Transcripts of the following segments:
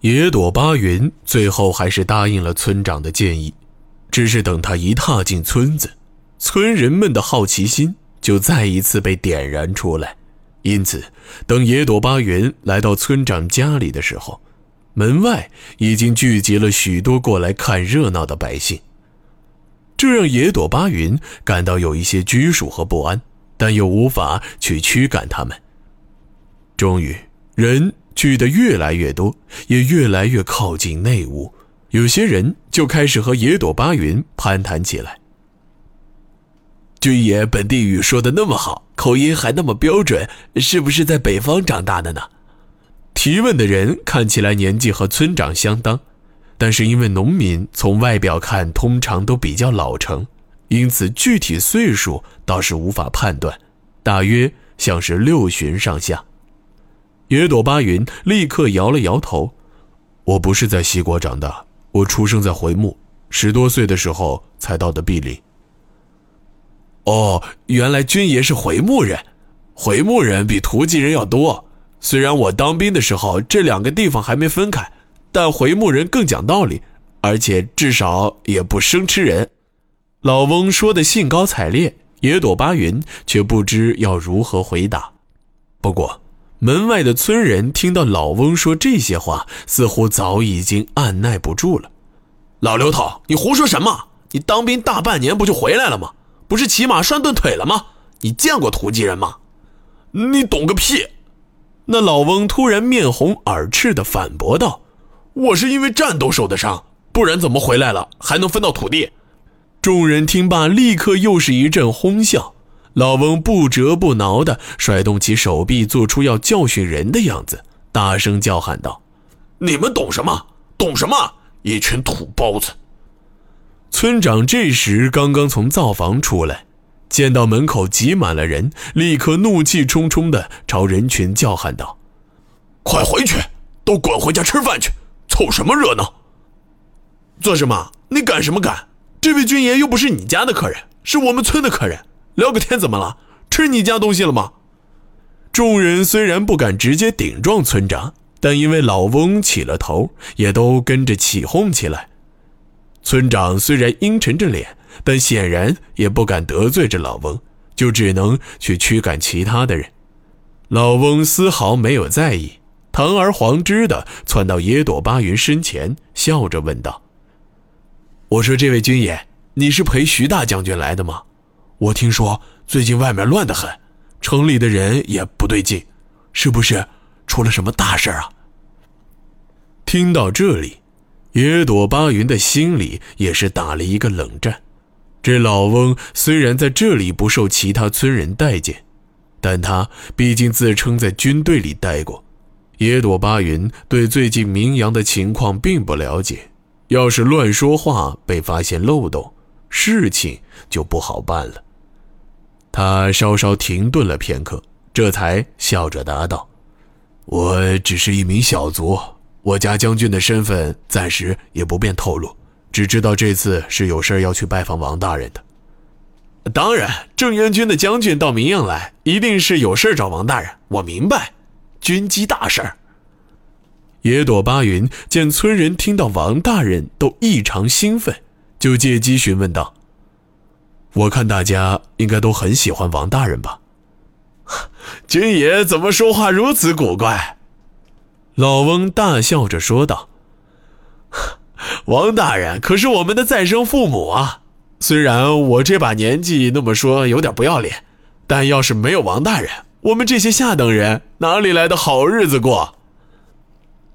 野朵巴云最后还是答应了村长的建议，只是等他一踏进村子，村人们的好奇心就再一次被点燃出来。因此，等野朵巴云来到村长家里的时候，门外已经聚集了许多过来看热闹的百姓。这让野朵巴云感到有一些拘束和不安，但又无法去驱赶他们。终于，人聚得越来越多，也越来越靠近内屋，有些人就开始和野朵巴云攀谈起来。军爷本地语说的那么好，口音还那么标准，是不是在北方长大的呢？提问的人看起来年纪和村长相当，但是因为农民从外表看通常都比较老成，因此具体岁数倒是无法判断，大约像是六旬上下。野朵巴云立刻摇了摇头：“我不是在西国长大，我出生在回木，十多岁的时候才到的碧林。”哦，原来军爷是回牧人，回牧人比图吉人要多。虽然我当兵的时候这两个地方还没分开，但回牧人更讲道理，而且至少也不生吃人。老翁说的兴高采烈，野朵巴云却不知要如何回答。不过，门外的村人听到老翁说这些话，似乎早已经按耐不住了。老刘头，你胡说什么？你当兵大半年不就回来了吗？不是骑马拴断腿了吗？你见过土鸡人吗？你懂个屁！那老翁突然面红耳赤地反驳道：“我是因为战斗受的伤，不然怎么回来了还能分到土地？”众人听罢，立刻又是一阵哄笑。老翁不折不挠地甩动起手臂，做出要教训人的样子，大声叫喊道：“你们懂什么？懂什么？一群土包子！”村长这时刚刚从灶房出来，见到门口挤满了人，立刻怒气冲冲地朝人群叫喊道：“快回去，都滚回家吃饭去！凑什么热闹？做什么？你赶什么赶？这位军爷又不是你家的客人，是我们村的客人，聊个天怎么了？吃你家东西了吗？”众人虽然不敢直接顶撞村长，但因为老翁起了头，也都跟着起哄起来。村长虽然阴沉着脸，但显然也不敢得罪这老翁，就只能去驱赶其他的人。老翁丝毫没有在意，堂而皇之的窜到野朵巴云身前，笑着问道：“我说，这位军爷，你是陪徐大将军来的吗？我听说最近外面乱得很，城里的人也不对劲，是不是出了什么大事啊？”听到这里。野朵巴云的心里也是打了一个冷战。这老翁虽然在这里不受其他村人待见，但他毕竟自称在军队里待过。野朵巴云对最近明阳的情况并不了解，要是乱说话被发现漏洞，事情就不好办了。他稍稍停顿了片刻，这才笑着答道：“我只是一名小卒。”我家将军的身份暂时也不便透露，只知道这次是有事要去拜访王大人的。当然，正元军的将军到明阳来，一定是有事找王大人。我明白，军机大事。野朵巴云见村人听到王大人都异常兴奋，就借机询问道：“我看大家应该都很喜欢王大人吧？” 军爷怎么说话如此古怪？老翁大笑着说道：“ 王大人可是我们的再生父母啊！虽然我这把年纪那么说有点不要脸，但要是没有王大人，我们这些下等人哪里来的好日子过？”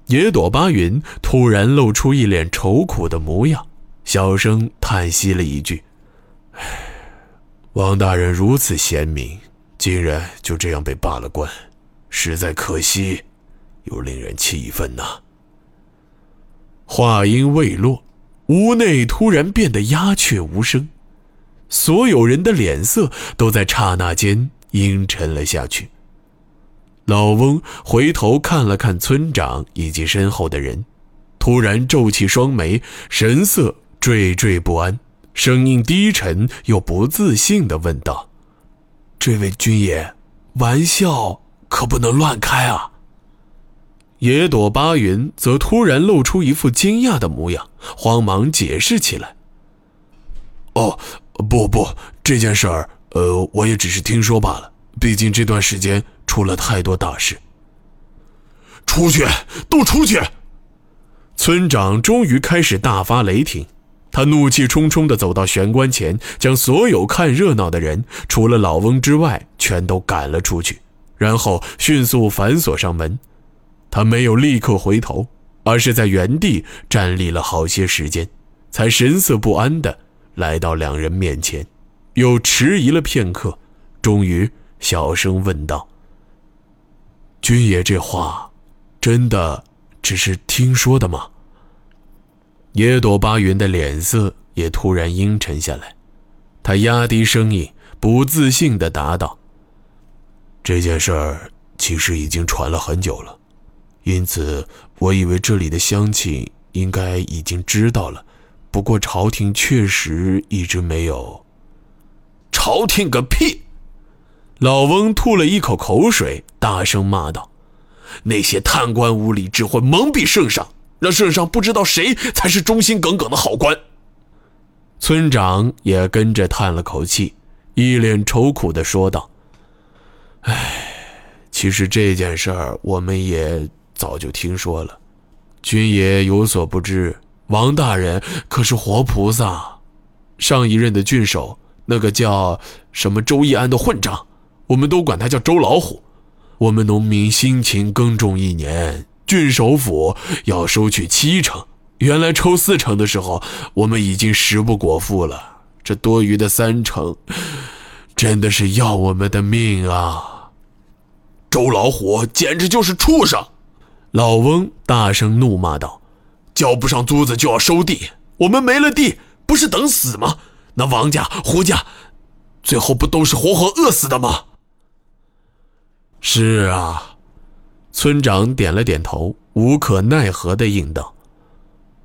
野朵巴云突然露出一脸愁苦的模样，小声叹息了一句：“唉，王大人如此贤明，竟然就这样被罢了官，实在可惜。”又令人气愤呐！话音未落，屋内突然变得鸦雀无声，所有人的脸色都在刹那间阴沉了下去。老翁回头看了看村长以及身后的人，突然皱起双眉，神色惴惴不安，声音低沉又不自信地问道：“这位军爷，玩笑可不能乱开啊！”野朵巴云则突然露出一副惊讶的模样，慌忙解释起来：“哦，不不，这件事儿，呃，我也只是听说罢了。毕竟这段时间出了太多大事。”出去，都出去！村长终于开始大发雷霆，他怒气冲冲地走到玄关前，将所有看热闹的人，除了老翁之外，全都赶了出去，然后迅速反锁上门。他没有立刻回头，而是在原地站立了好些时间，才神色不安地来到两人面前，又迟疑了片刻，终于小声问道：“君爷，这话……”真的只是听说的吗？野朵巴云的脸色也突然阴沉下来，他压低声音，不自信地答道：“这件事儿其实已经传了很久了，因此我以为这里的乡亲应该已经知道了。不过朝廷确实一直没有。”朝廷个屁！老翁吐了一口口水，大声骂道。那些贪官污吏只会蒙蔽圣上，让圣上不知道谁才是忠心耿耿的好官。村长也跟着叹了口气，一脸愁苦地说道：“唉，其实这件事儿我们也早就听说了。军爷有所不知，王大人可是活菩萨。上一任的郡守，那个叫什么周义安的混账，我们都管他叫周老虎。”我们农民辛勤耕种一年，郡守府要收取七成，原来抽四成的时候，我们已经食不果腹了。这多余的三成，真的是要我们的命啊！周老虎简直就是畜生！老翁大声怒骂道：“交不上租子就要收地，我们没了地，不是等死吗？那王家、胡家，最后不都是活活饿死的吗？”是啊，村长点了点头，无可奈何的应道：“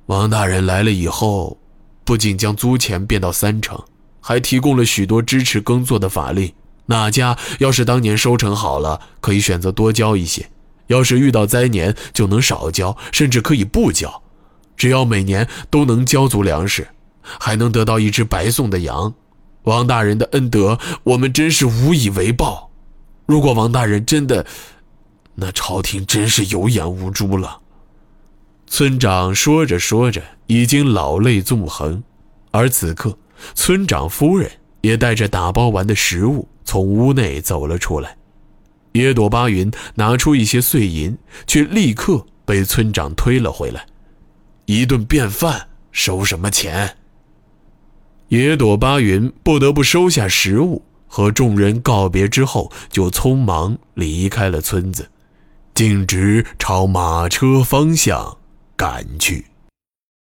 王大人来了以后，不仅将租钱变到三成，还提供了许多支持耕作的法令。哪家要是当年收成好了，可以选择多交一些；要是遇到灾年，就能少交，甚至可以不交。只要每年都能交足粮食，还能得到一只白送的羊。王大人的恩德，我们真是无以为报。”如果王大人真的，那朝廷真是有眼无珠了。村长说着说着，已经老泪纵横。而此刻，村长夫人也带着打包完的食物从屋内走了出来。野朵巴云拿出一些碎银，却立刻被村长推了回来。一顿便饭收什么钱？野朵巴云不得不收下食物。和众人告别之后，就匆忙离开了村子，径直朝马车方向赶去。